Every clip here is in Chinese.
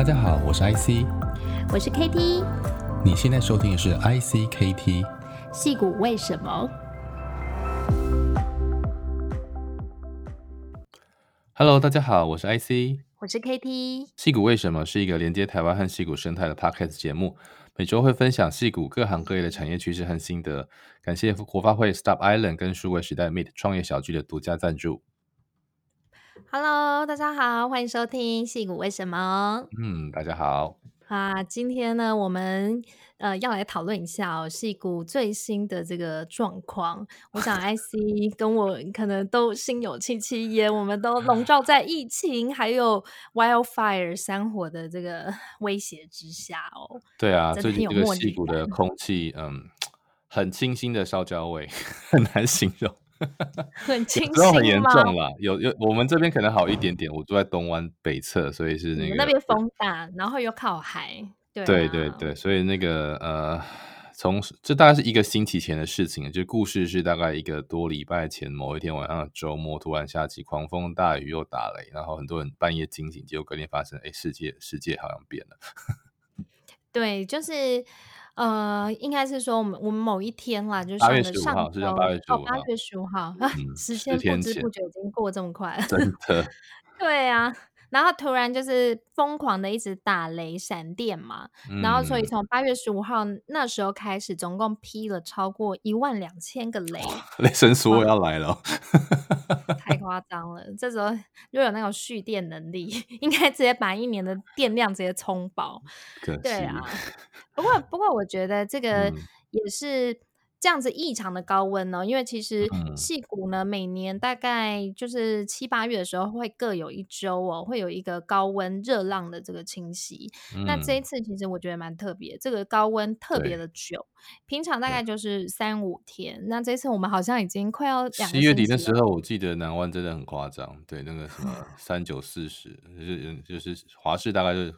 大家好，我是 IC，我是 KT，你现在收听的是 IC KT，戏骨为什么？Hello，大家好，我是 IC，我是 KT，戏骨为什么是一个连接台湾和戏骨生态的 Podcast 节目，每周会分享戏骨各行各业的产业趋势和心得。感谢国发会 Stop Island 跟数位时代 Meet 创业小聚的独家赞助。Hello，大家好，欢迎收听《戏骨为什么》。嗯，大家好。啊，今天呢，我们呃要来讨论一下哦，戏骨最新的这个状况。我想 IC 跟我可能都心有戚戚焉，我们都笼罩在疫情还有 wildfire 山火的这个 威胁之下哦。对啊，最近这个戏骨的空气，嗯，很清新的烧焦味，很难形容。很清新，很严重了。有有，我们这边可能好一点点。我住在东湾北侧，所以是那个那边风大，然后又靠海。对、啊、对对对，所以那个呃，从这大概是一个星期前的事情。就故事是大概一个多礼拜前某一天晚上的周末，突然下起狂风大雨又打雷，然后很多人半夜惊醒，结果隔天发生，哎，世界世界好像变了。对，就是。呃，应该是说我们我们某一天啦，就是上的上周哦，八月十五号，嗯、时间不知不觉已经过这么快了，真的。对啊。然后突然就是疯狂的一直打雷闪电嘛，嗯、然后所以从八月十五号那时候开始，总共劈了超过一万两千个雷，雷神说要来了，太夸张了。这时候如果有那种蓄电能力，应该直接把一年的电量直接充饱。对啊，不过不过我觉得这个也是。这样子异常的高温呢，因为其实矽谷呢，每年大概就是七八月的时候会各有一周哦，会有一个高温热浪的这个侵袭。嗯、那这一次其实我觉得蛮特别，这个高温特别的久，平常大概就是三五天，那这次我们好像已经快要两七月底的时候，我记得南湾真的很夸张，对那个什么三九四十，就是就是华氏大概就是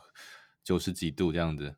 九十几度这样子。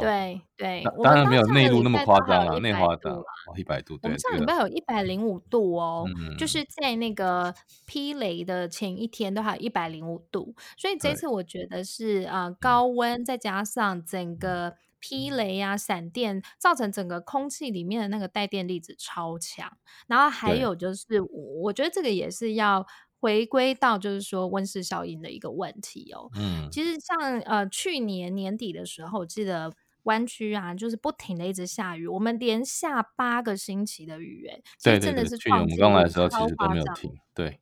对对，当然没有内陆那么夸张了，内华的一百度。对，我们上礼拜有一百零五度哦，就是在那个劈雷的前一天都还有一百零五度，所以这次我觉得是啊高温再加上整个劈雷啊闪电，造成整个空气里面的那个带电粒子超强，然后还有就是我觉得这个也是要回归到就是说温室效应的一个问题哦。嗯，其实像呃去年年底的时候，我记得。湾区啊，就是不停的一直下雨，我们连下八个星期的雨，哎，对，真的是去年我们刚来的时候其实都没有停，对，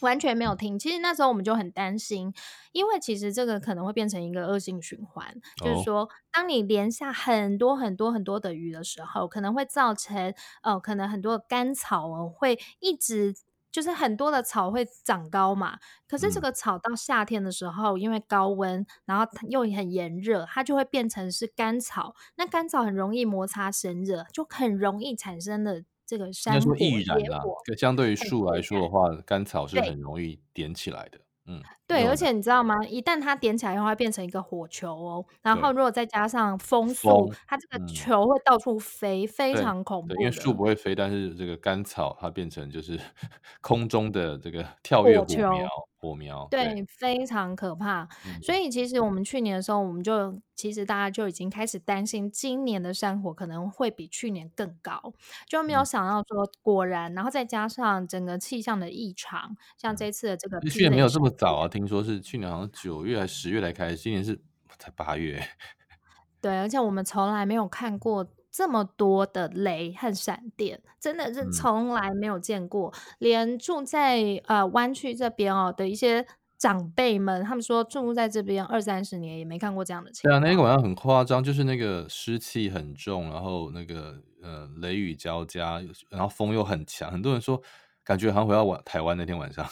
完全没有停。其实那时候我们就很担心，因为其实这个可能会变成一个恶性循环，哦、就是说，当你连下很多很多很多的雨的时候，可能会造成呃，可能很多的干草哦会一直。就是很多的草会长高嘛，可是这个草到夏天的时候，嗯、因为高温，然后又很炎热，它就会变成是干草。那干草很容易摩擦生热，就很容易产生的这个山火、野火。相对于树来说的话，干草是很容易点起来的。嗯，对，而且你知道吗？一旦它点起来的话，会变成一个火球哦。然后如果再加上风速，风它这个球会到处飞，嗯、非常恐怖。因为树不会飞，但是这个干草它变成就是 空中的这个跳跃火苗。火苗对，对，非常可怕。嗯、所以其实我们去年的时候，我们就其实大家就已经开始担心，今年的山火可能会比去年更高，就没有想到说果然，嗯、然后再加上整个气象的异常，像这次的这个，去年没有这么早啊，听说是去年好像九月还是十月来开始，今年是才八月。对，而且我们从来没有看过。这么多的雷和闪电，真的是从来没有见过。嗯、连住在呃湾区这边哦的一些长辈们，他们说住在这边二三十年也没看过这样的情况。对啊，那个晚上很夸张，就是那个湿气很重，然后那个呃雷雨交加，然后风又很强。很多人说感觉好像回到晚台湾那天晚上。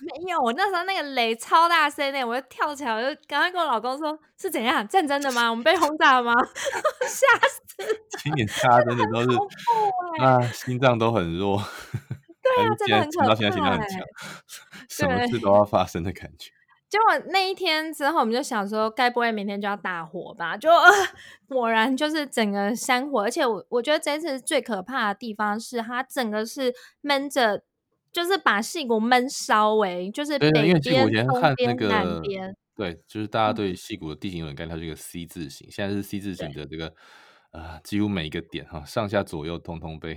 没有，我那时候那个雷超大声的，我就跳起来，我就赶快跟我老公说：“是怎样战争的吗？我们被轰炸了吗？” 吓死！今年大家真的都是 啊，心脏都很弱。对啊，真的很可怕。到现在心脏很强，什么事都要发生的感觉。结果那一天之后，我们就想说，该不会明天就要大火吧？就 果然就是整个山火，而且我我觉得这次最可怕的地方是，它整个是闷着。就是把戏骨闷烧，哎，就是北边、东边、南边。对，就是大家对戏骨的地形有点概念，它是一个 C 字形，现在是 C 字形的这个啊、呃，几乎每一个点哈，上下左右通通被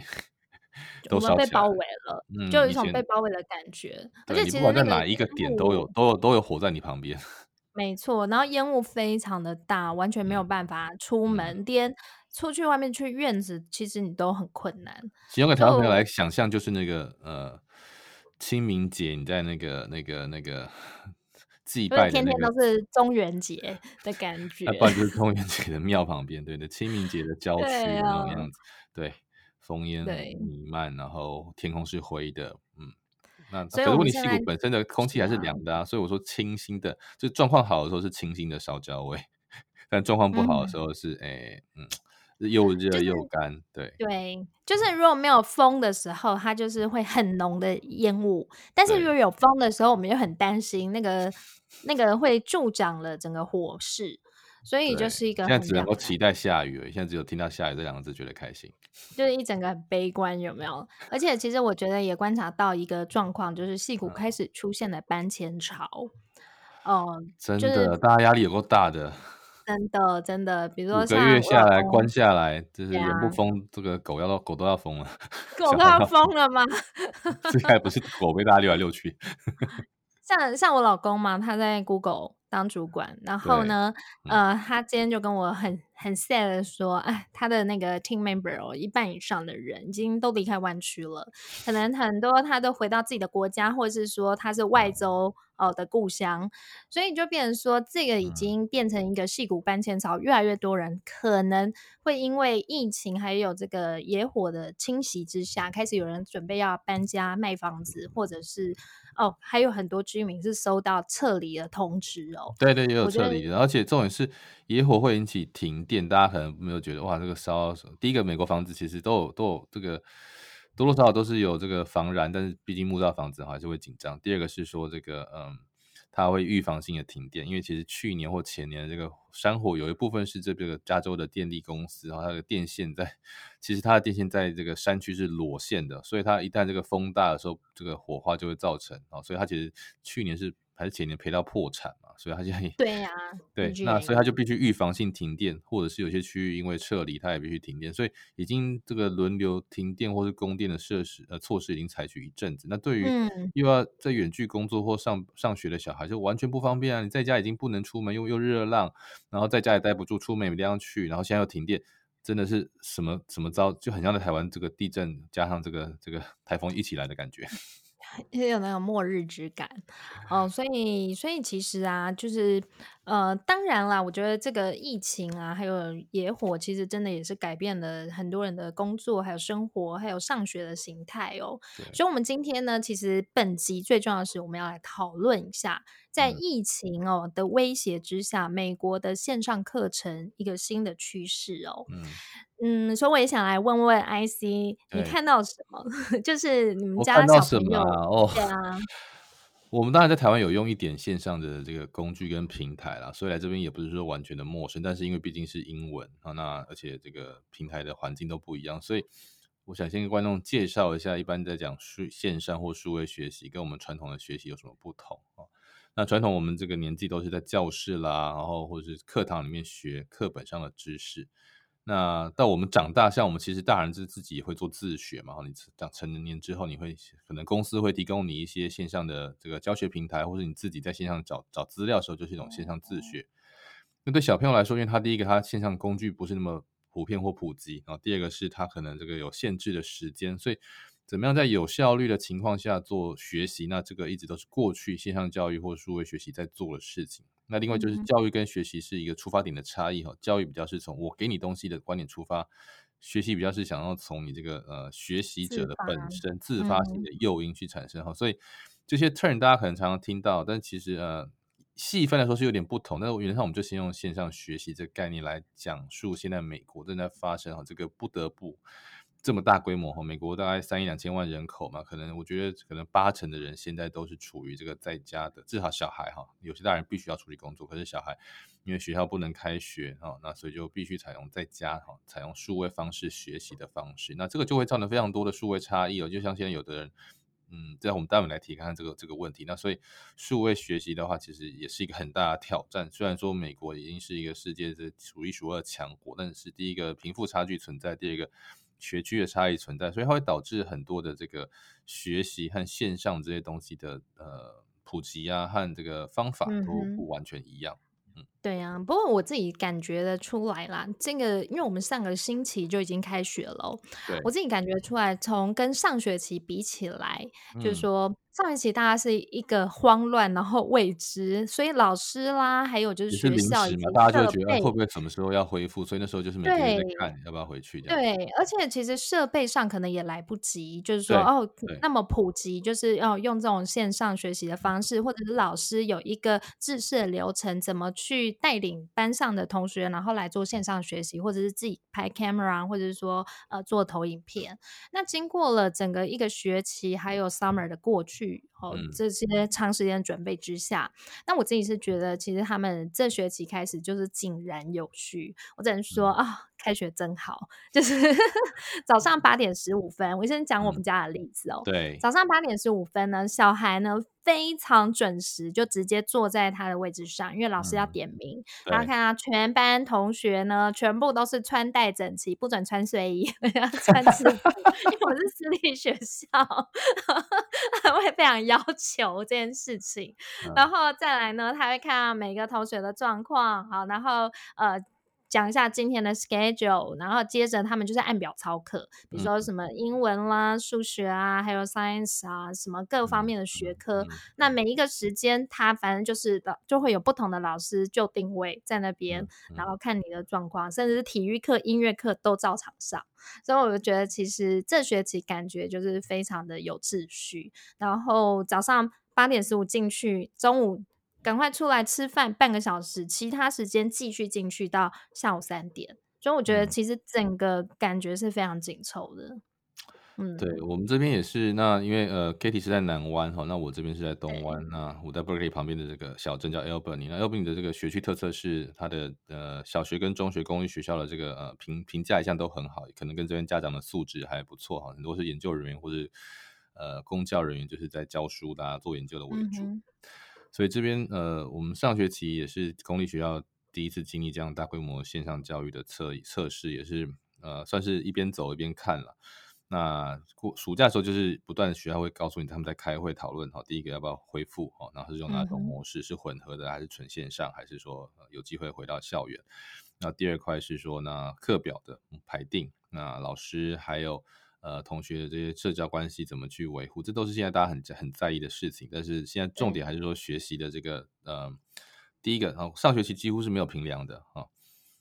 都烧被包围了，嗯，就有一种被包围的感觉。而且其实不管在哪一个点都有都有都有火在你旁边。没错，然后烟雾非常的大，完全没有办法出门，连出去外面去院子，其实你都很困难。用个台湾朋友来想象，就是那个呃清明节，你在那个那个那个祭拜、那个，天天都是中元节的感 觉，不然就是中元节的庙旁边，对的，清明节的郊区那种样子，对，烽烟弥漫，然后天空是灰的，嗯。那可是如果你矽谷本身的空气还是凉的啊，所以我说清新的，就状况好的时候是清新的烧焦味，但状况不好的时候是，哎、欸，嗯，又热又干、就是，对对，就是如果没有风的时候，它就是会很浓的烟雾，但是如果有风的时候，我们又很担心那个那个会助长了整个火势。所以就是一个现在只能够期待下雨而已，现在只有听到下雨这两个字觉得开心，就是一整个很悲观，有没有？而且其实我觉得也观察到一个状况，就是戏骨开始出现了搬迁潮。哦、真的，就是、大家压力有够大的，真的真的，比如说像五个月下来关下来，就是人不疯，这个狗要到狗都要疯了，狗都要疯了吗？这还不是狗被大家溜来溜去，像像我老公嘛，他在 Google。当主管，然后呢，呃，他今天就跟我很很 sad 的说，哎，他的那个 team member 哦，一半以上的人已经都离开湾区了，可能很多他都回到自己的国家，或者是说他是外州哦的故乡，所以就变成说，这个已经变成一个戏骨搬迁潮，越来越多人可能会因为疫情还有这个野火的侵袭之下，开始有人准备要搬家卖房子，或者是。哦，还有很多居民是收到撤离的通知哦。对对，也有撤离的，而且重点是野火会引起停电，大家可能没有觉得哇，这个烧。第一个，美国房子其实都有都有这个多多少少都是有这个防燃，但是毕竟木造房子还是会紧张。第二个是说这个嗯。它会预防性的停电，因为其实去年或前年的这个山火有一部分是这个加州的电力公司，然后它的电线在，其实它的电线在这个山区是裸线的，所以它一旦这个风大的时候，这个火花就会造成啊，所以它其实去年是。还是前年赔到破产嘛，所以他现在对呀、啊，对，那所以他就必须预防性停电，或者是有些区域因为撤离，他也必须停电，所以已经这个轮流停电或是供电的设施呃措施已经采取一阵子。那对于又要在远距工作或上上学的小孩，就完全不方便啊！你在家已经不能出门，又又热浪，然后在家也待不住，出门也没地方去，然后现在又停电，真的是什么什么招，就很像在台湾这个地震加上这个这个台风一起来的感觉。也有那种末日之感，哦，所以，所以其实啊，就是，呃，当然啦，我觉得这个疫情啊，还有野火，其实真的也是改变了很多人的工作，还有生活，还有上学的形态哦。所以，我们今天呢，其实本集最重要的是，我们要来讨论一下，在疫情哦的威胁之下，嗯，美国的线上课程一个新的趋势哦。嗯。嗯，所以我也想来问问 IC，你看到什么？就是你们家的小朋友哦，对啊，我们当然在台湾有用一点线上的这个工具跟平台啦，所以来这边也不是说完全的陌生，但是因为毕竟是英文啊，那而且这个平台的环境都不一样，所以我想先跟观众介绍一下，一般在讲数线上或数位学习跟我们传统的学习有什么不同啊？那传统我们这个年纪都是在教室啦，然后或者是课堂里面学课本上的知识。那到我们长大，像我们其实大人是自己也会做自学嘛。你长成年之后，你会可能公司会提供你一些线上的这个教学平台，或者你自己在线上找找资料的时候，就是一种线上自学。那对小朋友来说，因为他第一个他线上工具不是那么普遍或普及，然后第二个是他可能这个有限制的时间，所以怎么样在有效率的情况下做学习，那这个一直都是过去线上教育或数位学习在做的事情。那另外就是教育跟学习是一个出发点的差异哈，教育比较是从我给你东西的观点出发，学习比较是想要从你这个呃学习者的本身自发性的诱因去产生哈，所以这些 turn 大家可能常常听到，但其实呃细分来说是有点不同。那原则上我们就先用线上学习这个概念来讲述现在美国正在发生哈这个不得不。这么大规模哈，美国大概三亿两千万人口嘛，可能我觉得可能八成的人现在都是处于这个在家的，至少小孩哈，有些大人必须要出去工作，可是小孩因为学校不能开学哈，那所以就必须采用在家哈，采用数位方式学习的方式，那这个就会造成非常多的数位差异哦，就像现在有的人嗯，在我们待会来提看看这个这个问题。那所以数位学习的话，其实也是一个很大的挑战。虽然说美国已经是一个世界的数一数二强国，但是第一个贫富差距存在，第二个学区的差异存在，所以它会导致很多的这个学习和线上这些东西的呃普及啊，和这个方法都不完全一样。嗯对呀、啊，不过我自己感觉的出来啦，这个因为我们上个星期就已经开学了，我自己感觉出来，从跟上学期比起来，嗯、就是说。上学期大家是一个慌乱，然后未知，所以老师啦，还有就是学校以及大家就觉得会不会什么时候要恢复，所以那时候就是每天在看要不要回去。对，而且其实设备上可能也来不及，就是说哦，那么普及，就是要用这种线上学习的方式，或者是老师有一个制式的流程，怎么去带领班上的同学，然后来做线上学习，或者是自己拍 camera，或者是说呃做投影片。那经过了整个一个学期，还有 summer 的过去。哦，这些长时间准备之下，那我自己是觉得，其实他们这学期开始就是井然有序。我只能说啊。哦开学真好，就是早上八点十五分。我先讲我们家的例子哦。对，早上八点十五分呢，小孩呢非常准时，就直接坐在他的位置上，因为老师要点名。然后看到全班同学呢，全部都是穿戴整齐，不准穿睡衣，要穿制服。因为我是私立学校，他会非常要求这件事情。然后再来呢，他会看每个同学的状况，好，然后呃。讲一下今天的 schedule，然后接着他们就是按表操课，比如说什么英文啦、数学啊，还有 science 啊，什么各方面的学科。那每一个时间，他反正就是就会有不同的老师就定位在那边，然后看你的状况，甚至是体育课、音乐课都照常上。所以我就觉得，其实这学期感觉就是非常的有秩序。然后早上八点十五进去，中午。赶快出来吃饭，半个小时，其他时间继续进去到下午三点。所以我觉得其实整个感觉是非常紧凑的。嗯，对我们这边也是。那因为呃，Kitty 是在南湾哈，那我这边是在东湾。那我在 Berkeley 旁边的这个小镇叫 Albany。那 Albany 的这个学区特色是它的呃小学跟中学公立学校的这个呃评评价一向都很好，可能跟这边家长的素质还不错哈。很多是研究人员或者呃公教人员，就是在教书的、啊、做研究的为主。嗯所以这边呃，我们上学期也是公立学校第一次经历这样大规模线上教育的测测试，也是呃，算是一边走一边看了。那过暑假的时候，就是不断学校会告诉你他们在开会讨论哈，第一个要不要恢复哈，然后是用哪种模式，是混合的还是纯线上，还是说有机会回到校园？那第二块是说那课表的排定，那老师还有。呃，同学的这些社交关系怎么去维护，这都是现在大家很很在意的事情。但是现在重点还是说学习的这个，呃，第一个，啊，上学期几乎是没有评量的啊，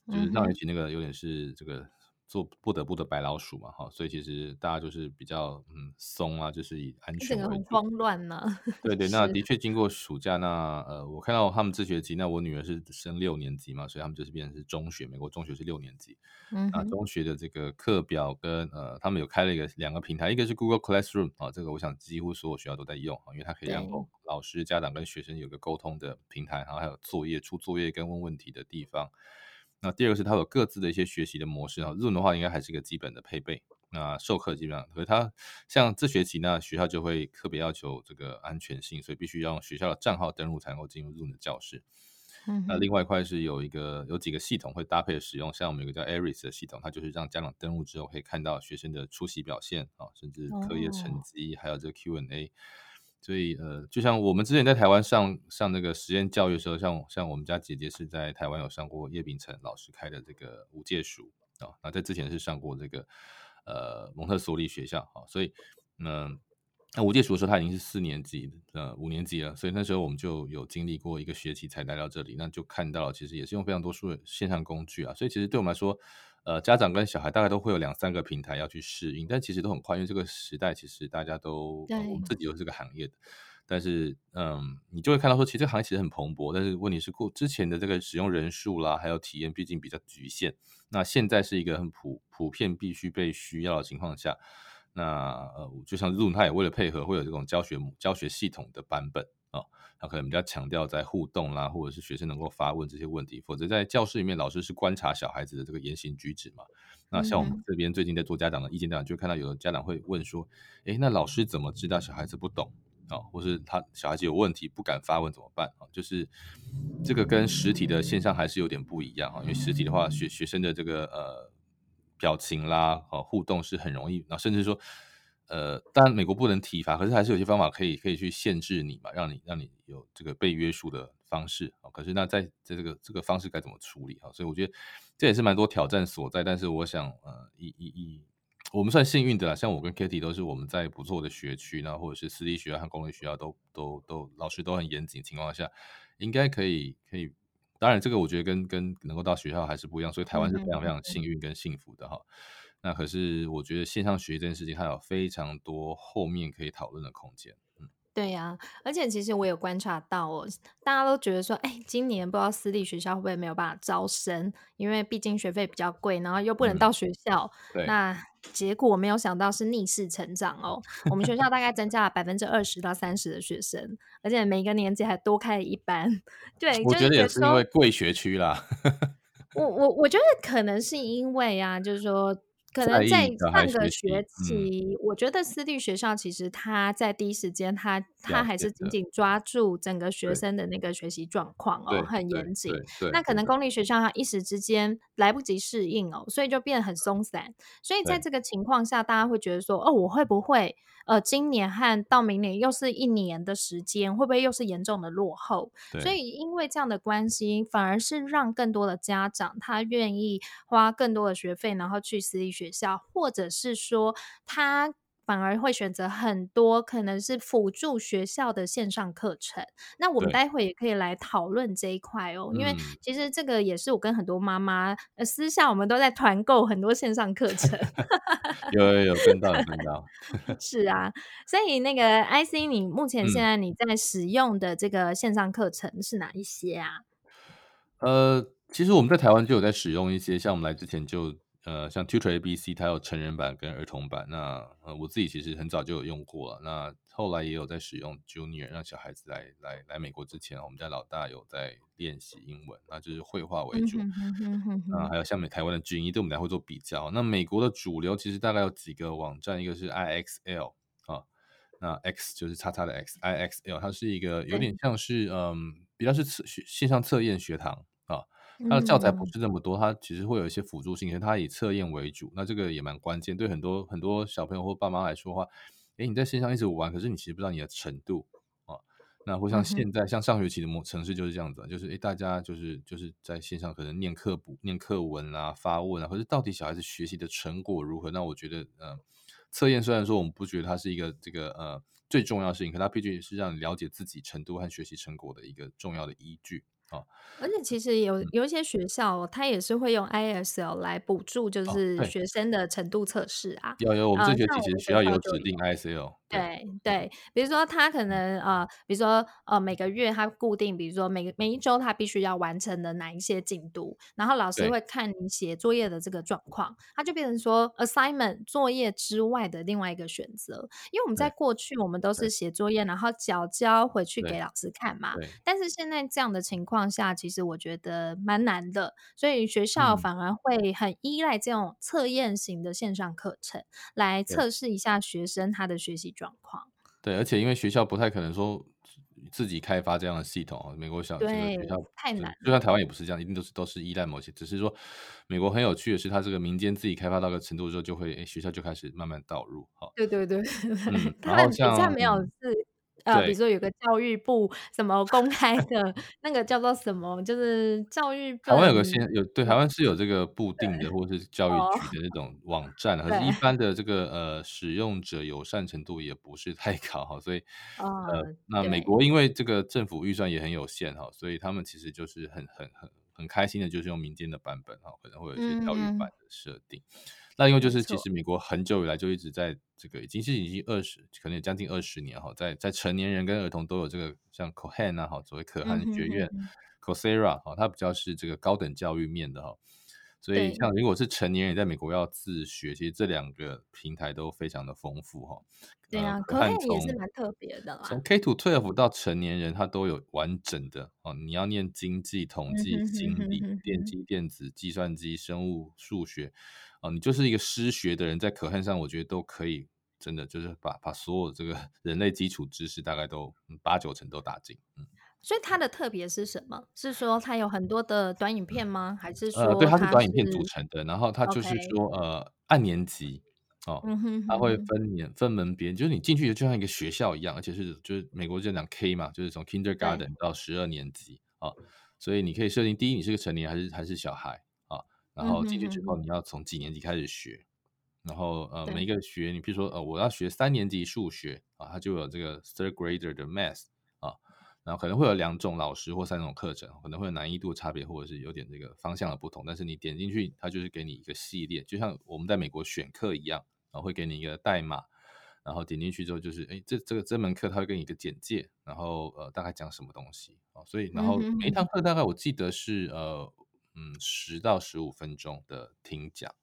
就是上学期那个有点是这个。做不得不的白老鼠嘛，哈，所以其实大家就是比较嗯松啊，就是以安全为主。很慌乱呢。对对，那的确经过暑假，那呃，我看到他们这学期，那我女儿是升六年级嘛，所以他们就是变成是中学，美国中学是六年级。嗯。那中学的这个课表跟呃，他们有开了一个两个平台，一个是 Google Classroom 啊，这个我想几乎所有学校都在用啊，因为它可以让老师、家长跟学生有个沟通的平台，然后还有作业出作业跟问问题的地方。那第二个是它有各自的一些学习的模式啊，Zoom 的话应该还是一个基本的配备。那授课基本上，所以它像这学期呢，学校就会特别要求这个安全性，所以必须要用学校的账号登录才能够进入 Zoom 的教室。嗯。那另外一块是有一个有几个系统会搭配使用，像我们有个叫 Aries 的系统，它就是让家长登录之后可以看到学生的出席表现啊，甚至课业成绩，还有这个 Q&A。所以呃，就像我们之前在台湾上上那个实验教育的时候，像像我们家姐姐是在台湾有上过叶秉成老师开的这个无界塾啊，那在之前是上过这个呃蒙特梭利学校啊，所以嗯，那无界塾的时候他已经是四年级呃五年级了，所以那时候我们就有经历过一个学期才来到这里，那就看到其实也是用非常多数的线上工具啊，所以其实对我们来说。呃，家长跟小孩大概都会有两三个平台要去适应，但其实都很快，因为这个时代其实大家都，呃、我们自己都是这个行业的，但是嗯，你就会看到说，其实这个行业其实很蓬勃，但是问题是过之前的这个使用人数啦，还有体验，毕竟比较局限。那现在是一个很普普遍必须被需要的情况下，那呃，就像 Zoom，它也为了配合，会有这种教学教学系统的版本。啊，他可能比较强调在互动啦，或者是学生能够发问这些问题，否则在教室里面，老师是观察小孩子的这个言行举止嘛。那像我们这边最近在做家长的意见调查，就看到有的家长会问说：“诶，那老师怎么知道小孩子不懂啊？或是他小孩子有问题不敢发问怎么办啊？”就是这个跟实体的现象还是有点不一样啊。因为实体的话，学学生的这个呃表情啦，啊互动是很容易，那甚至说。呃，当然美国不能体罚，可是还是有些方法可以可以去限制你嘛，让你让你有这个被约束的方式啊。可是那在在这个这个方式该怎么处理啊？所以我觉得这也是蛮多挑战所在。但是我想，呃，以以以我们算幸运的啦，像我跟 Katie 都是我们在不错的学区，那或者是私立学校和公立学校都都都老师都很严谨情况下，应该可以可以。当然，这个我觉得跟跟能够到学校还是不一样，所以台湾是非常非常幸运跟幸福的哈。嗯嗯那可是，我觉得线上学这件事情，它有非常多后面可以讨论的空间。嗯，对呀、啊，而且其实我有观察到哦，大家都觉得说，哎，今年不知道私立学校会不会没有办法招生，因为毕竟学费比较贵，然后又不能到学校。嗯、那结果我没有想到是逆势成长哦，我们学校大概增加了百分之二十到三十的学生，而且每个年级还多开了一班。对，我觉得也是因为贵学区啦。我我我觉得可能是因为啊，就是说。可能在上个学期，我觉得私立学校其实他在第一时间，他他还是紧紧抓住整个学生的那个学习状况哦，很严谨。那可能公立学校他一时之间来不及适应哦，所以就变得很松散。所以在这个情况下，大家会觉得说，哦，我会不会呃，今年和到明年又是一年的时间，会不会又是严重的落后？所以因为这样的关系，反而是让更多的家长他愿意花更多的学费，然后去私立学校。或者是说，他反而会选择很多可能是辅助学校的线上课程。那我们待会也可以来讨论这一块哦，因为其实这个也是我跟很多妈妈私下我们都在团购很多线上课程。有有有，跟到跟到。是啊，所以那个 IC，你目前现在你在使用的这个线上课程是哪一些啊？呃，其实我们在台湾就有在使用一些，像我们来之前就。呃，像 Tutor ABC，它有成人版跟儿童版。那呃，我自己其实很早就有用过了。那后来也有在使用 Junior，让小孩子来来来美国之前，我们家老大有在练习英文，那就是绘画为主。那还有像美台湾的均一，对我们来会做比较。那美国的主流其实大概有几个网站，一个是 IXL 啊，那 X 就是叉叉的 X，IXL 它是一个有点像是嗯，比较是测线上测验学堂啊。它的教材不是那么多，它其实会有一些辅助性，它以测验为主。那这个也蛮关键，对很多很多小朋友或爸妈来说的话，诶，你在线上一直玩，可是你其实不知道你的程度啊。那或像现在，像上学期的模程式就是这样子，就是诶，大家就是就是在线上可能念课补、念课文啊、发问啊，可是到底小孩子学习的成果如何？那我觉得，呃，测验虽然说我们不觉得它是一个这个呃最重要的事情，可它毕竟是让你了解自己程度和学习成果的一个重要的依据。哦，而且其实有有一些学校，它也是会用 ISL 来补助，就是学生的程度测试啊。有有，我们这学期其实学校有指定 ISL。对。对，比如说他可能呃，比如说呃，每个月他固定，比如说每个每一周他必须要完成的哪一些进度，然后老师会看你写作业的这个状况，他就变成说 assignment 作业之外的另外一个选择。因为我们在过去我们都是写作业，然后缴交回去给老师看嘛。但是现在这样的情况下，其实我觉得蛮难的，所以学校反而会很依赖这种测验型的线上课程来测试一下学生他的学习状况。对，而且因为学校不太可能说自己开发这样的系统，美国小这个学校太难，就像台湾也不是这样，一定都是都是依赖某些。只是说美国很有趣的是，它这个民间自己开发到个程度之后，就会诶学校就开始慢慢导入。好，对对对，嗯、他们比较没有是。嗯呃，比如说有个教育部什么公开的那个叫做什么，就是教育部。台湾有个先有对，台湾是有这个部定的，或者是教育局的那种网站，可是一般的这个呃使用者友善程度也不是太高哈，所以呃，那美国因为这个政府预算也很有限哈，所以他们其实就是很很很很开心的，就是用民间的版本哈，可能会有一些教育版的设定。那因为就是，其实美国很久以来就一直在这个，已经是已经二十，可能有将近二十年哈，在在成年人跟儿童都有这个像 Cohen 啊哈，所谓可汗学院 Coursera 哈，它比较是这个高等教育面的哈，所以像如果是成年人在美国要自学，其实这两个平台都非常的丰富哈。对啊，可汗也是蛮特别的啦。从 K to twelve 到成年人，他都有完整的哦。你要念经济、统计、经理、电机、电子、计算机、生物、数学哦，你就是一个失学的人，在可汗上，我觉得都可以，真的就是把把所有这个 人类基础知识大概都八九成都打进。嗯，所以它的特别是什么？是说它有很多的短影片吗？还是说呃，对，它是短影片组成的，然后它就是说.呃，按年级。哦，它会分年分门别，就是你进去就像一个学校一样，而且是就是美国就讲 K 嘛，就是从 Kindergarten 到十二年级啊、哦，所以你可以设定第一你是个成年还是还是小孩啊、哦，然后进去之后你要从几年级开始学，然后呃每一个学你比如说呃我要学三年级数学啊，它就有这个 Third Grader 的 Math 啊，然后可能会有两种老师或三种课程，可能会有难易度差别或者是有点这个方向的不同，但是你点进去它就是给你一个系列，就像我们在美国选课一样。然后会给你一个代码，然后点进去之后就是，哎，这这个这门课它会给你一个简介，然后呃大概讲什么东西啊，所以然后每一堂课大概我记得是呃嗯十到十五分钟的听讲.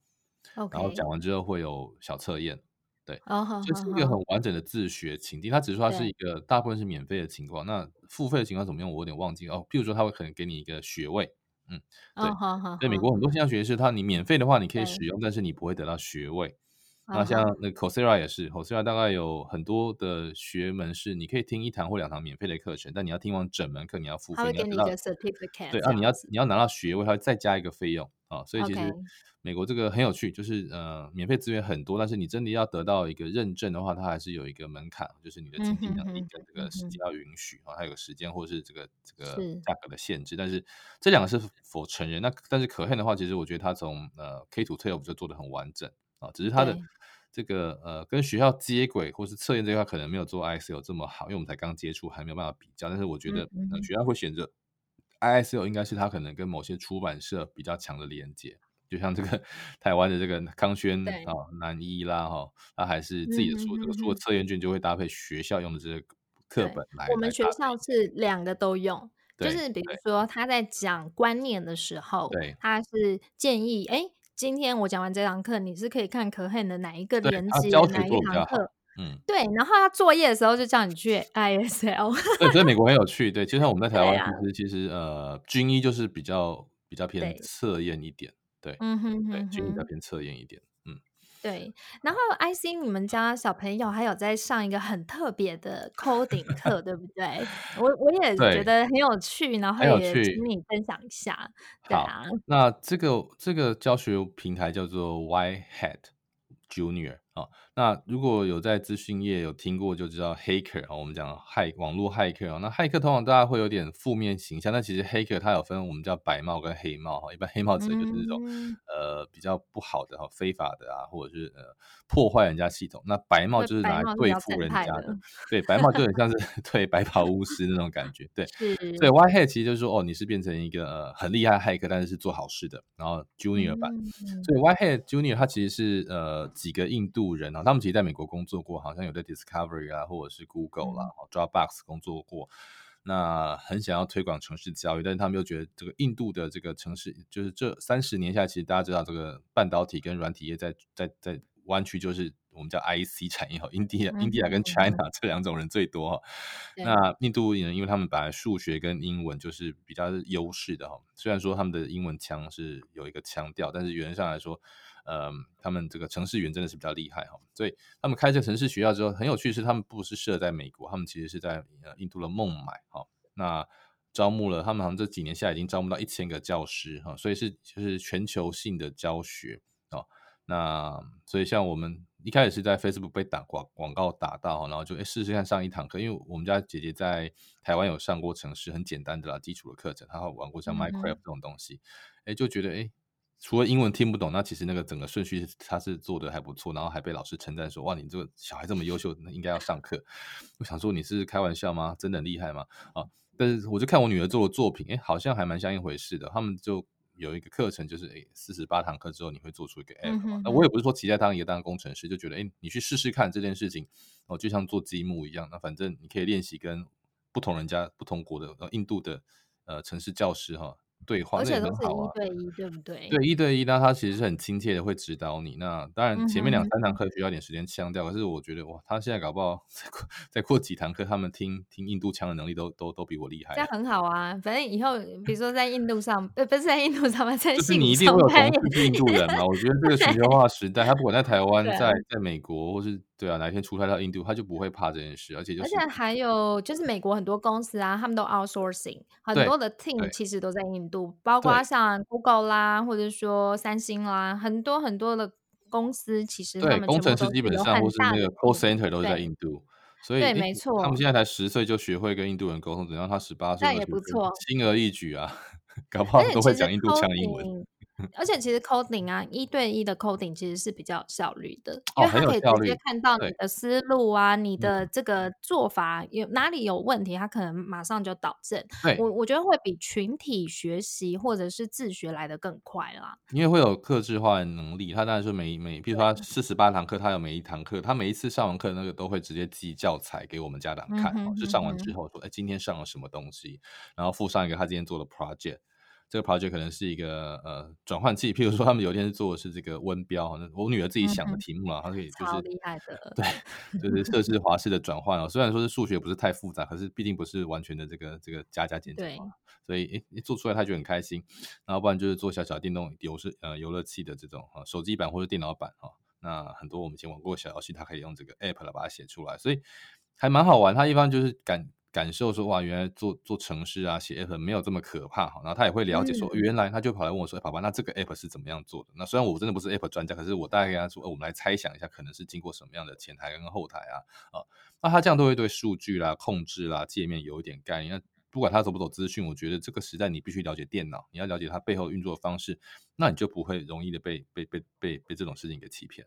然后讲完之后会有小测验，对，这、oh, 是一个很完整的自学情境。他只是说它是一个大部分是免费的情况，那付费的情况怎么样？我有点忘记哦。譬如说他会可能给你一个学位，嗯，对，在、oh, oh, oh. 美国很多线上学习是它你免费的话你可以使用，但是你不会得到学位。那像那 Coursera 也是，Coursera 大概有很多的学门是你可以听一堂或两堂免费的课程，但你要听完整门课你要付费，你要拿 certificate。对啊，你要你要拿到学位，它会再加一个费用啊。所以其实美国这个很有趣，就是呃免费资源很多，但是你真的要得到一个认证的话，它还是有一个门槛，就是你的经济能力跟这个时间要允许啊，它有个时间或者是这个这个价格的限制。但是这两个是否成人？那但是可恨的话，其实我觉得它从呃 K to twelve 就做的很完整啊，只是它的。这个呃，跟学校接轨或是测验这块可能没有做 ISL 这么好，因为我们才刚接触，还没有办法比较。但是我觉得，学校会选择 ISL，应该是它可能跟某些出版社比较强的连接，就像这个 台湾的这个康轩对啊、南一啦哈，他还是自己的书，这个书的测验卷就会搭配学校用的这个课本来。我们学校是两个都用，就是比如说他在讲观念的时候，对，他是建议哎。今天我讲完这堂课，你是可以看可恨的哪一个连接哪一堂课？嗯，对。然后他作业的时候就叫你去 ISL。对，所以美国很有趣。对，就像我们在 台湾，其实、啊、其实呃，军医就是比较比较偏测验一点。对，对嗯哼，哼，哼，对，军医比较偏测验一点。对，然后 IC 你们家小朋友还有在上一个很特别的 coding 课，对不 对？我我也觉得很有趣，然后也请你分享一下。对啊，那这个这个教学平台叫做 Whitehat Junior。哦，那如果有在资讯业有听过，就知道黑客啊，我们讲骇网络骇客啊，那骇客通常大家会有点负面形象，但其实黑客它有分我们叫白帽跟黑帽哈，一般黑帽指的就是那种、嗯、呃比较不好的哈，非法的啊，或者是呃破坏人家系统，那白帽就是拿来对付人家的，的。对，白帽就很像是 对白袍巫师那种感觉，对，是。对，White Hat 其实就是说哦，你是变成一个呃很厉害骇客，但是是做好事的，然后 Junior 版，嗯、所以 White Hat Junior 它其实是呃几个印度。人啊，他们其实在美国工作过，好像有在 Discovery 啊，或者是 Google 啦、嗯、Dropbox 工作过。那很想要推广城市教育，但是他们又觉得这个印度的这个城市，就是这三十年下来，其实大家知道这个半导体跟软体业在在在湾区，就是我们叫 IC 产业哈，India、嗯、India 跟 China 这两种人最多哈。嗯、那印度人，因为他们本来数学跟英文就是比较优势的哈，虽然说他们的英文腔是有一个腔调，但是原则上来说。呃，他们这个城市员真的是比较厉害哈，所以他们开这个城市学校之后，很有趣是他们不是设在美国，他们其实是在呃印度的孟买哈。那招募了他们好像这几年下来已经招募到一千个教师哈，所以是就是全球性的教学哦。那所以像我们一开始是在 Facebook 被打广广告打到，然后就诶试试看上一堂课，因为我们家姐姐在台湾有上过城市很简单的啦基础的课程，她有玩过像 Minecraft 这种东西，哎、嗯、就觉得哎。诶除了英文听不懂，那其实那个整个顺序他是做的还不错，然后还被老师称赞说：“哇，你这个小孩这么优秀，那应该要上课。”我想说你是开玩笑吗？真的很厉害吗？啊！但是我就看我女儿做的作品，哎，好像还蛮像一回事的。他们就有一个课程，就是哎，四十八堂课之后你会做出一个 app。嗯、那我也不是说期待当一个当工程师，就觉得哎，你去试试看这件事情，哦，就像做积木一样，那反正你可以练习跟不同人家、不同国的呃印度的呃城市教师哈。对话，而且都是。一对一，对不对？对，一对一，那他其实是很亲切的，会指导你。那当然前面两三堂课需要点时间腔调，嗯，可是我觉得哇，他现在搞不好 再过再过几堂课，他们听听印度腔的能力都都都比我厉害。这样很好啊，反正以后比如说在印度上，呃，不是在印度上班，在就是你一定会有同事印度人嘛。我觉得这个 全球化时代，他不管在台湾，在在美国，或是。对啊，哪一天出差到印度，他就不会怕这件事，而且就是，而且还有就是美国很多公司啊，他们都 outsourcing，很多的 team 其实都在印度，包括像 Google 啦，或者说三星啦，很多很多的公司其实对工程师基本上或是那个 call center 都是在印度，所以对，没错，他们现在。才十岁就学会跟印度人沟通，等到他十八岁，那也不错，轻而易举啊，搞不好都会讲印度腔英文。而且其实 coding 啊，一对一的 coding 其实是比较有效率的，因为他可以直接看到你的思路啊，你的这个做法有哪里有问题，他可能马上就导正。我我觉得会比群体学习或者是自学来得更快啦，因为会有克制化的能力。他当然说每每，比如说他四十八堂课，他有每一堂课，他每一次上完课那个都会直接寄教材给我们家长看，嗯、是上完之后说，哎，今天上了什么东西，然后附上一个他今天做的 project。这个 project 可能是一个呃转换器，譬如说他们有一天是做的是这个温标，我女儿自己想的题目嘛，她、嗯、可以就是厉害的，对，就是设置华氏的转换哦。虽然说是数学不是太复杂，可是毕竟不是完全的这个这个加加减减嘛，所以诶一做出来他就很开心。然后不然就是做小小电动游戏呃游乐器的这种啊，手机版或者电脑版哈、啊。那很多我们以前玩过小游戏，他可以用这个 app 来把它写出来，所以还蛮好玩。他一般就是感。感受说哇，原来做做城市啊，写 app 没有这么可怕哈。然后他也会了解说，嗯、原来他就跑来问我说：“爸爸，那这个 app 是怎么样做的？”那虽然我真的不是 app 专家，可是我大概跟他说：“我们来猜想一下，可能是经过什么样的前台跟后台啊？”啊，那他这样都会对数据啦、控制啦、界面有一点概念。那不管他走不走资讯，我觉得这个时代你必须了解电脑，你要了解它背后运作的方式，那你就不会容易的被被被被被这种事情给欺骗。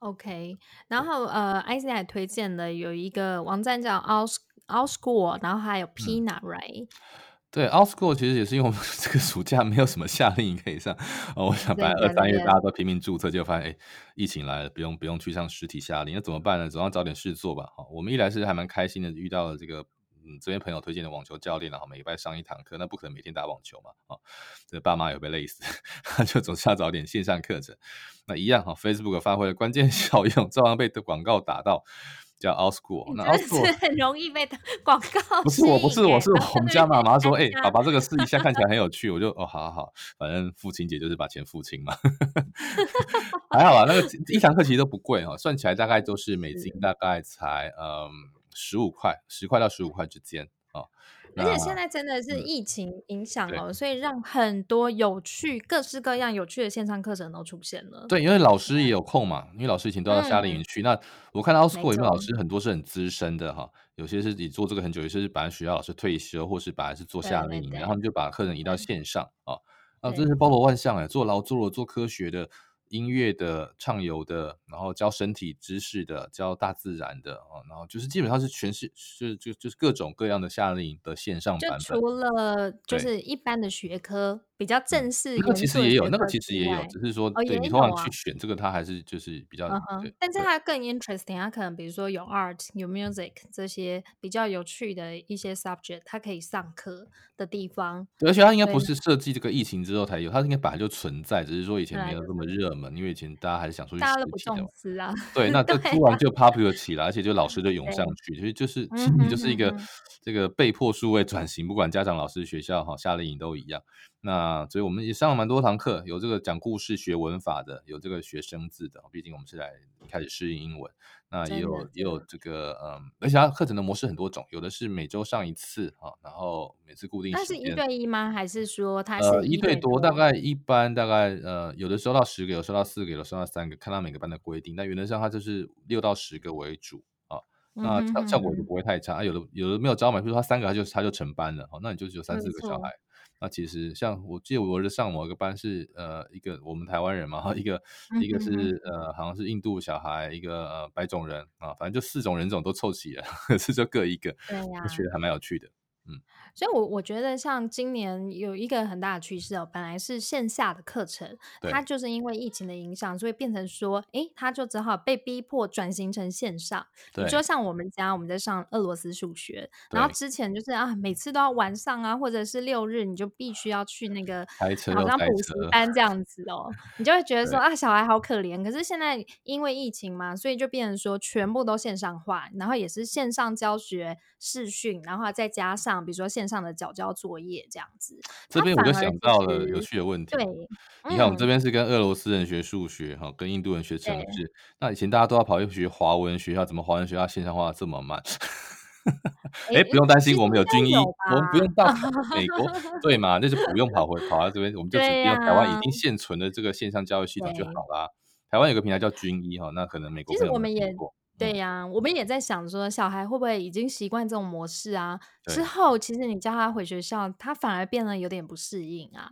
嗯，OK。然后呃，IC 还推荐了有一个网站叫 Aus。Outschool，然后还有 Peanut，right？、嗯、对，Outschool 其实也是因为我们 这个暑假没有什么夏令营可以上，哦，我想本来二三月大家都拼命注册，结果发现哎，疫情来了，不用不用去上实体夏令营，那怎么办呢？总要找点事做吧。好，我们一来是还蛮开心的，遇到了这个嗯这边朋友推荐的网球教练，然后每礼拜上一堂课，那不可能每天打网球嘛，啊，这爸妈也会被累死，就总是要找点线上课程。那一样哈，Facebook 发挥了关键效用，照样被的广告打到。叫 Outschool，那 Outschool 很容易被广告。不是我，不是我，是我们家妈妈说，哎、欸，爸爸这个试一下，看起来很有趣，我就哦，好好好，反正父亲节就是把钱付清嘛，还好啊。那个一堂课其实都不贵哈，算起来大概都是美金，大概才嗯十五块，十块到十五块之间啊。而且现在真的是疫情影响了，嗯，所以让很多有趣、各式各样有趣的线上课程都出现了。对，因为老师也有空嘛，因为老师以前都要夏令营去，嗯。那我看到 Outschool 里面老师很多是很资深的哈，有些是你做这个很久，有些是本来学校老师退休，或是本来是做夏令营，然后你就把课程移到线上啊啊，真是包罗万象哎，做劳作的，做科学的。音乐的、畅游的，然后教身体知识的，教大自然的啊，然后就是基本上是全是是就就是各种各样的夏令营的线上版本。就除了就是一般的学科。比较正式，那个其实也有，那个其实也有，只是说，对、哦、你通常去选这个，它还是就是比较，嗯、但是它更 interesting，它可能比如说有 art、有 music 这些比较有趣的一些 subject，它可以上课的地方。而且它应该不是设计这个疫情之后才有，它应该本来就存在，只是说以前没有这么热门，因为以前大家还是想出大家都不重视啊。对，那这突然就 popular 起来，而且就老师就涌上去，所以就是 你就是一个这个被迫数位转型，不管家长、老师、学校哈，夏令营都一样。那所以我们也上了蛮多堂课，有这个讲故事学文法的，有这个学生字的。毕竟我们是来开始适应英文，那也有也有这个嗯，而且它课程的模式很多种，有的是每周上一次啊，然后每次固定时间。它是一对一吗？还是说它是一对多？呃、一对多大概一般大概呃，有的收到十个，有收到四个，有收到三个，看他每个班的规定。但原则上它就是六到十个为主啊，那效效果就不会太差。啊、有的有的没有招满，比如说他三个他就他就成班了，好，那你就只有三四个小孩。那其实像我记得我儿子上某一个班是呃一个我们台湾人嘛，一个一个是呃好像是印度小孩，一个呃白种人啊，反正就四种人种都凑齐了，可 是就各一个，对呀、啊，我觉得还蛮有趣的。嗯。所以我，我我觉得像今年有一个很大的趋势哦，本来是线下的课程，它就是因为疫情的影响，所以变成说，哎，它就只好被逼迫转型成线上。你说像我们家，我们在上俄罗斯数学，然后之前就是啊，每次都要晚上啊，或者是六日，你就必须要去那个好像补习班这样子哦，你就会觉得说啊，小孩好可怜。可是现在因为疫情嘛，所以就变成说全部都线上化，然后也是线上教学、视讯，然后再加上比如说线。上的缴交作业这样子，这边我就想到了有趣的问题。对，你看我们这边是跟俄罗斯人学数学，哈，跟印度人学程式。那以前大家都要跑去学华文学校，怎么华文学校线上化这么慢？哎，不用担心，我们有军医，我们不用到美国，对嘛？那就不用跑回跑到这边，我们就直接用台湾已经现存的这个线上教育系统就好啦。台湾有个平台叫军医，哈，那可能美国其实我们也。对呀、啊，我们也在想说，小孩会不会已经习惯这种模式啊？之后其实你叫他回学校，他反而变得有点不适应啊。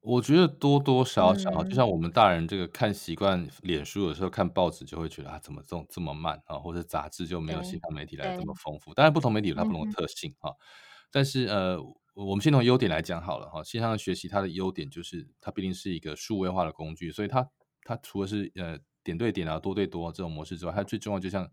我觉得多多少少，嗯、就像我们大人这个看习惯脸书有时候，看报纸就会觉得啊，怎么这么这么慢啊？或者杂志就没有其他媒体来这么丰富。当然，不同媒体有它不同的特性哈、嗯。但是呃，我们先从优点来讲好了哈。线上学习它的优点就是它毕竟是一个数位化的工具，所以它它除了是呃。点对点啊，多对多这种模式之外，它最重要就像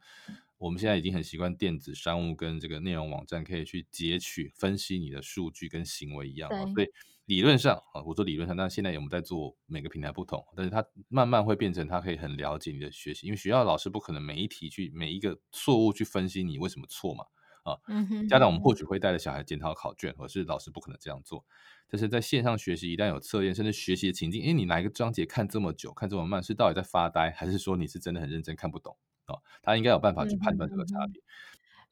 我们现在已经很习惯电子商务跟这个内容网站可以去截取、分析你的数据跟行为一样。所以理论上啊，我说理论上，但现在我们在做每个平台不同，但是它慢慢会变成它可以很了解你的学习，因为学校老师不可能每一题去每一个错误去分析你为什么错嘛啊。嗯家长我们或许会带着小孩检讨考卷，可是老师不可能这样做。但是在线上学习，一旦有测验，甚至学习的情境，诶，你哪一个章节看这么久，看这么慢，是到底在发呆，还是说你是真的很认真看不懂？哦，他应该有办法去判断这个差别。嗯。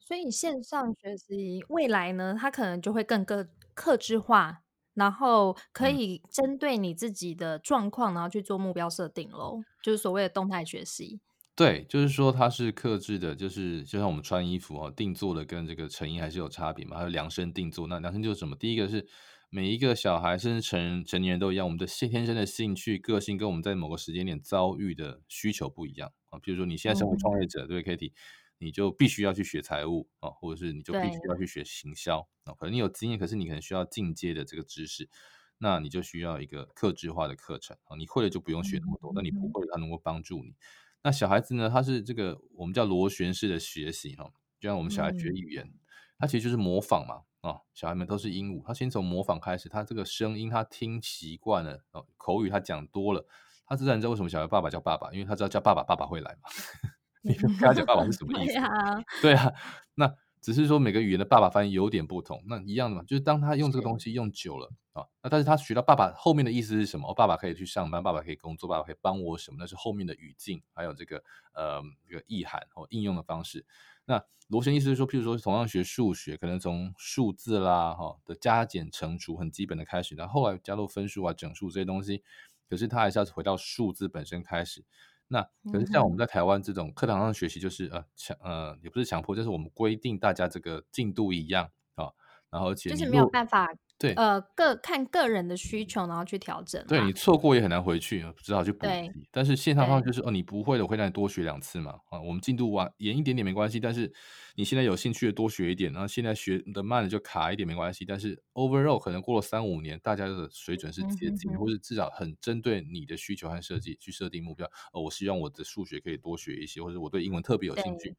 所以线上学习未来呢，它可能就会更个克制化，然后可以针对你自己的状况，然后去做目标设定喽，就是所谓的动态学习。对，就是说它是克制的，就是就像我们穿衣服哦，定做的跟这个成衣还是有差别嘛，还有量身定做。那量身就是什么？第一个是。每一个小孩甚至成人成年人都一样，我们的先天生的兴趣、个性跟我们在某个时间点遭遇的需求不一样啊。比如说你现在身为创业者，对 Katie，你就必须要去学财务啊，或者是你就必须要去学行销啊。可能你有经验，可是你可能需要进阶的这个知识，那你就需要一个克制化的课程啊。你会了就不用学那么多，那你不会，它能够帮助你。那小孩子呢，他是这个我们叫螺旋式的学习哈，就像我们小孩学语言，他其实就是模仿嘛。哦，小孩们都是鹦鹉，他先从模仿开始，他这个声音他听习惯了，哦，口语他讲多了，他自然知道为什么小孩爸爸叫爸爸，因为他知道叫爸爸，爸爸会来嘛。你跟他讲爸爸是什么 意思？对啊，对啊，那只是说每个语言的爸爸发音有点不同，那一样的嘛，就是当他用这个东西用久了啊，那但是他学到爸爸后面的意思是什么？哦，爸爸可以去上班，爸爸可以工作，爸爸可以帮我什么？那是后面的语境，还有这个呃这个意涵或应用的方式。那螺旋意思是说，譬如说同样学数学，可能从数字啦哈的加减乘除很基本的开始，然后后来加入分数啊、整数这些东西，可是他还是要回到数字本身开始。那可是像我们在台湾这种课堂上学习，就是呃强呃也不是强迫，就是我们规定大家这个进度一样啊，然后而且就是没有办法。对，呃，个看个人的需求，然后去调整。对，你错过也很难回去，只好去补习。但是线上方就是哦，你不会的，我会让你多学两次嘛。啊，我们进度晚延一点点没关系，但是你现在有兴趣的多学一点，然后现在学的慢的就卡一点没关系。但是 overall 可能过了三五年，大家的水准是接近，嗯、或者至少很针对你的需求和设计去设定目标。哦，我希望我的数学可以多学一些，或者我对英文特别有兴趣。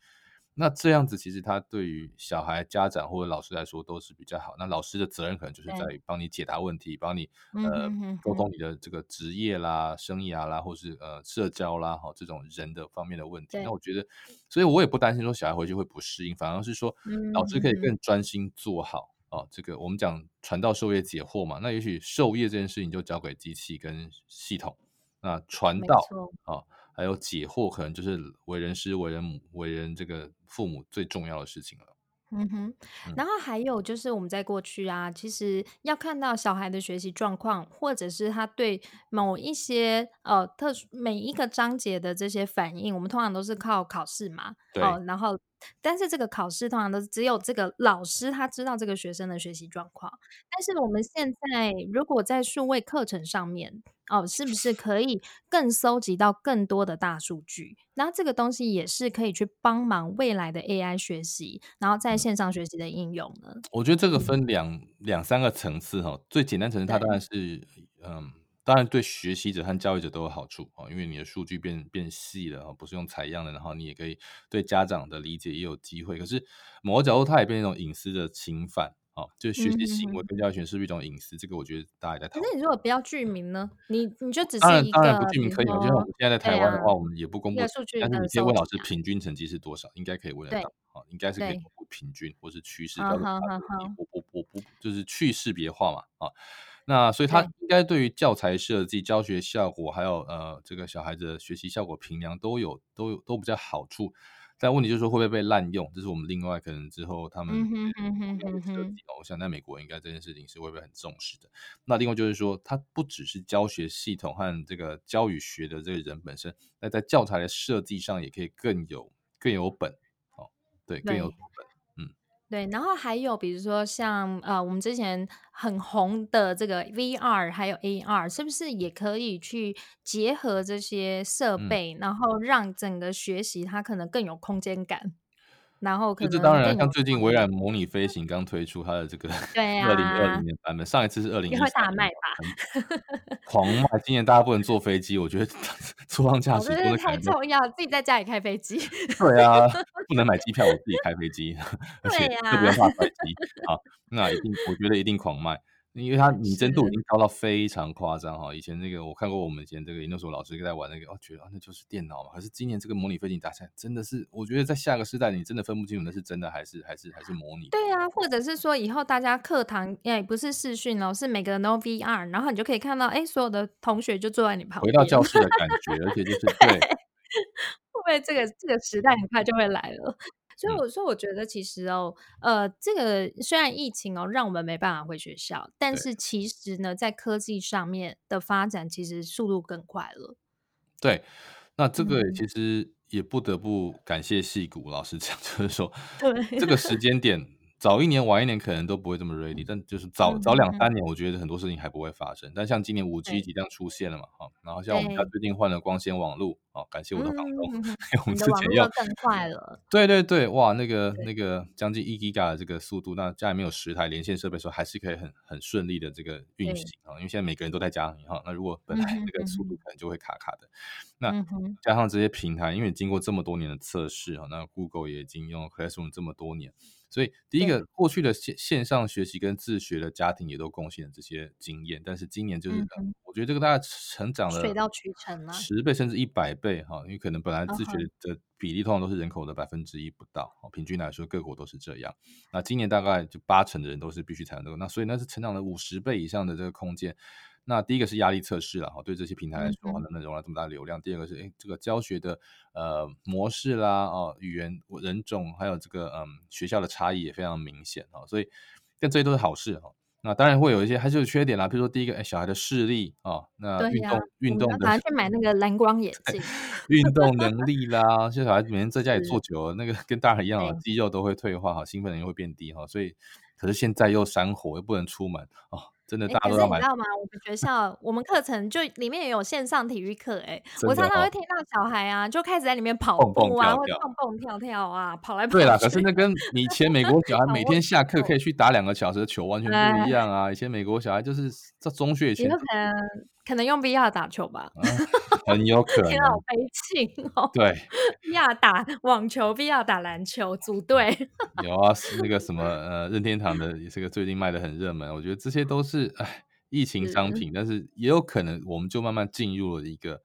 那这样子其实他对于小孩、家长或者老师来说都是比较好。那老师的责任可能就是在于帮你解答问题，帮你呃沟通你的这个职业啦、生涯啦，或是呃社交啦，哈这种人的方面的问题。那我觉得，所以我也不担心说小孩回去会不适应，反而是说老师可以更专心做好哦。这个我们讲传道授业解惑嘛，那也许授业这件事情就交给机器跟系统，那传道啊。还有解惑，可能就是为人师、为人母、为人这个父母最重要的事情了。嗯哼，然后还有就是我们在过去啊，其实要看到小孩的学习状况，或者是他对某一些呃特殊每一个章节的这些反应，我们通常都是靠考试嘛。对。哦，然后但是这个考试通常都是只有这个老师他知道这个学生的学习状况。但是我们现在如果在数位课程上面哦，是不是可以更搜集到更多的大数据？那这个东西也是可以去帮忙未来的 AI 学习，然后在线上学习的应用呢？我觉得这个分两两三个层次哈，最简单层次它当然是嗯。当然，对学习者和教育者都有好处啊，因为你的数据变变细了，不是用采样的，然后你也可以对家长的理解也有机会。可是某个角度，它也变成一种隐私的侵犯啊，就学习行为跟教育权是不是一种隐私？这个我觉得大家也在讨论。可是你如果不要具名呢？你你就只是当然当然不具名可以，就像我们现在在台湾的话，我们也不公布数据，但是你可以问老师平均成绩是多少，应该可以问得到啊，应该是可以公布平均或是趋势。我我我不就是去识别化嘛啊。那所以他应该对于教材设计、教学效果，还有呃这个小孩子的学习效果评量都有都有都比较好处。但问题就是说会不会被滥用？这是我们另外可能之后他们设计。我想在美国应该这件事情是会不会很重视的。那另外就是说，它不只是教学系统和这个教与学的这个人本身，那在教材的设计上也可以更有更有本。哦，对，更有本。对，然后还有比如说像呃，我们之前很红的这个 VR 还有 AR，是不是也可以去结合这些设备，嗯、然后让整个学习它可能更有空间感？然后可能这当然，像最近微软模拟飞行刚推出它的这个对 二零二零年版本，上一次是二零一三年，大卖吧？狂卖！今年大家不能坐飞机，我觉得出舱驾驶真的太重要，自己在家里开飞机。对啊，不能买机票，我自己开飞机，而且就不用怕飞机。好，那一定，我觉得一定狂卖。因为它拟真度已经高到非常夸张哈，以前那个我看过我们以前这个研究所老师在玩那个，哦，觉得那就是电脑嘛。可是今年这个模拟飞行大赛真的是，我觉得在下个世代你真的分不清楚那是真的还是还是还是模拟。对啊，或者是说以后大家课堂哎不是视讯哦，是每个人都 VR，然后你就可以看到哎所有的同学就坐在你旁边，回到教室的感觉，而且就是对，会不会这个这个时代很快就会来了？所以我说，我觉得其实哦，呃，这个虽然疫情哦，让我们没办法回学校，但是其实呢，在科技上面的发展，其实速度更快了。对，那这个其实也不得不感谢戏谷老师讲，就是说，对这个时间点。早一年晚一年可能都不会这么 ready，但就是早早两三年，我觉得很多事情还不会发生。但像今年五 G 即将出现了嘛，哈，然后像我们家最近换了光纤网络，啊，感谢我的房东，我们之前要更快了。对对对，哇，那个那个将近一 Giga 的这个速度，那家里面有十台连线设备的时候，还是可以很很顺利的这个运行啊。因为现在每个人都在家里哈，那如果本来那个速度可能就会卡卡的，那加上这些平台，因为经过这么多年的测试啊，那 Google 也已经用 Classroom 这么多年。所以，第一个过去的线线上学习跟自学的家庭也都贡献了这些经验，但是今年就是，嗯、我觉得这个大家成长了水到渠成了十倍甚至一百倍哈，因为可能本来自学的比例通常都是人口的百分之一不到，平均来说各国都是这样。那今年大概就八成的人都是必须采用这个，那所以那是成长了五十倍以上的这个空间。那第一个是压力测试了哈，对这些平台来说，能不能容纳这么大的流量？嗯、第二个是，诶，这个教学的呃模式啦，哦，语言人种，还有这个嗯学校的差异也非常明显哈，所以但这些都是好事哈。那当然会有一些还是有缺点啦，比如说第一个，诶，小孩的视力啊，那运动运、啊、动的，反正去买那个蓝光眼镜，运动 能力啦，现在小孩子每天在家里坐久了，那个跟大人一样啊，肌肉都会退化哈，兴奋能力会变低哈，所以可是现在又山火，又不能出门哦。真的，大家都要买。欸、可是你知道吗？我们学校，我们课程就里面也有线上体育课，哎，我常常会听到小孩啊，就开始在里面跑步啊，或者蹦蹦跳跳啊，跑来跑去。对啦，可是那跟 以前美国小孩每天下课可以去打两个小时的球完全不一样啊！以前美国小孩就是在中学以前。可能用 VR 打球吧，啊、很有可 能。天好悲情哦。对，VR 打网球，VR 打篮球，组队。有啊，是那个什么呃，任天堂的这个最近卖的很热门。我觉得这些都是哎疫情商品，是但是也有可能我们就慢慢进入了一个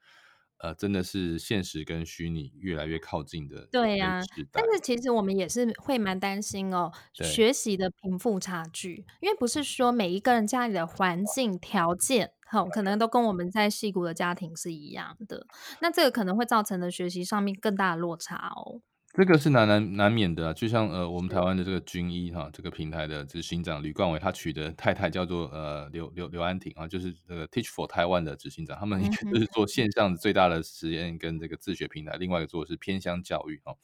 呃，真的是现实跟虚拟越来越靠近的。对呀、啊，但是其实我们也是会蛮担心哦，学习的贫富差距，因为不是说每一个人家里的环境条件。好，可能都跟我们在戏谷的家庭是一样的，那这个可能会造成的学习上面更大的落差哦。这个是难难难免的，就像呃，我们台湾的这个军医哈，这个平台的执行长吕冠伟，他娶的太太叫做呃刘刘刘安婷啊，就是这个 Teach for Taiwan 的执行长，他们就是做线上最大的实验跟这个自学平台，另外一个做的是偏乡教育哈。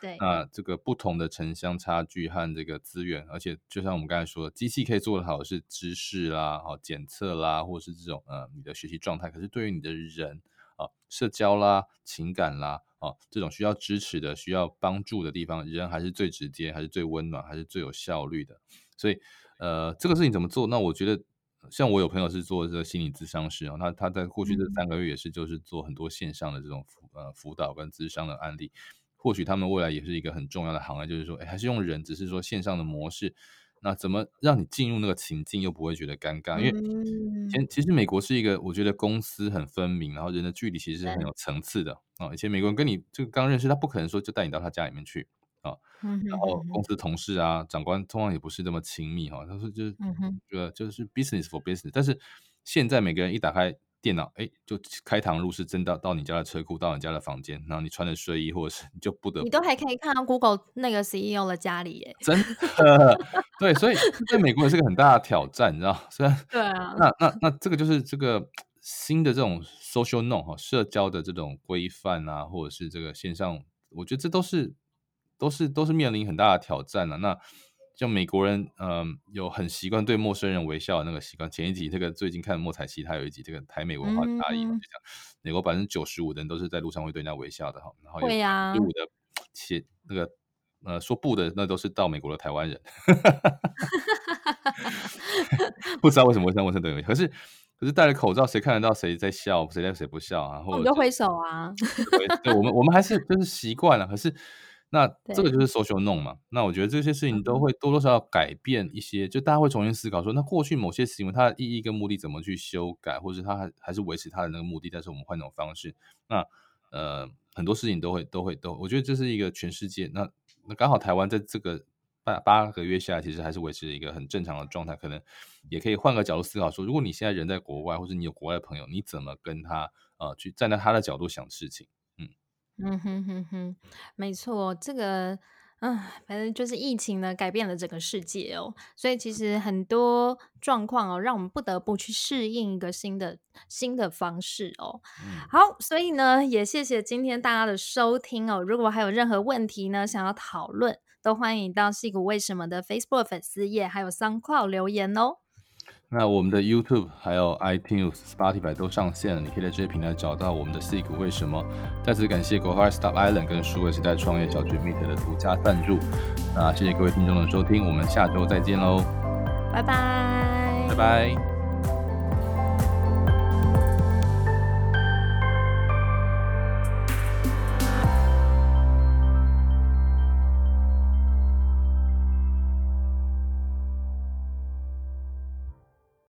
对，那这个不同的城乡差距和这个资源，而且就像我们刚才说的，机器可以做得好的是知识啦、好检测啦，或者是这种呃你的学习状态，可是对于你的人啊、社交啦、情感啦啊这种需要支持的、需要帮助的地方，人还是最直接，还是最温暖，还是最有效率的。所以呃，这个事情怎么做？那我觉得。像我有朋友是做这个心理咨商师啊，他他在过去这三个月也是就是做很多线上的这种辅呃辅导跟咨商的案例，或许他们未来也是一个很重要的行业，就是说，哎，还是用人，只是说线上的模式，那怎么让你进入那个情境又不会觉得尴尬？因为前其实美国是一个我觉得公私很分明，然后人的距离其实是很有层次的啊。以前美国人跟你这个刚认识，他不可能说就带你到他家里面去。啊，然后公司同事啊，长官通常也不是这么亲密哈。他说就是，觉得就是 business for business。但是现在每个人一打开电脑，哎，就开膛入室，真到到你家的车库，到你家的房间，然后你穿着睡衣，或者是你就不得不，你都还可以看到 Google 那个 CEO 的家里耶。真的，对，所以在美国也是个很大的挑战，你知道？虽然 对啊，那那那这个就是这个新的这种 social norm 哈，社交的这种规范啊，或者是这个线上，我觉得这都是。都是都是面临很大的挑战了，啊。那像美国人，嗯、呃，有很习惯对陌生人微笑的那个习惯。前一集这个最近看莫彩奇，他有一集这个台美文化差异，嗯、就讲美国百分之九十五的人都是在路上会对人家微笑的哈。然后有百分之五的切那个呃说不的，那都是到美国的台湾人。不知道为什么会这样问这个，可是可是戴了口罩，谁看得到谁在笑，谁在谁不笑啊？或者我们就挥手啊。对，我们我们还是就是习惯了，可是。那这个就是 social norm 嘛。那我觉得这些事情都会多多少少改变一些，就大家会重新思考说，那过去某些行为它的意义跟目的怎么去修改，或者它还还是维持它的那个目的，但是我们换种方式。那呃，很多事情都会都会都，我觉得这是一个全世界。那那刚好台湾在这个八八个月下来，其实还是维持一个很正常的状态。可能也可以换个角度思考说，如果你现在人在国外，或者你有国外的朋友，你怎么跟他呃去站在他的角度想事情？嗯哼哼哼，没错，这个，嗯，反正就是疫情呢，改变了整个世界哦，所以其实很多状况哦，让我们不得不去适应一个新的新的方式哦。嗯、好，所以呢，也谢谢今天大家的收听哦。如果还有任何问题呢，想要讨论，都欢迎到戏骨为什么的 Facebook 粉丝页还有 SoundCloud 留言哦。那我们的 YouTube 还有 iTunes、Spotify 都上线了，你可以在这些平台找到我们的股为什么。再次感谢 Go Hard Stop Island 跟数位时代创业小聚 Meet 的独家赞助。那谢谢各位听众的收听，我们下周再见喽，拜拜，拜拜。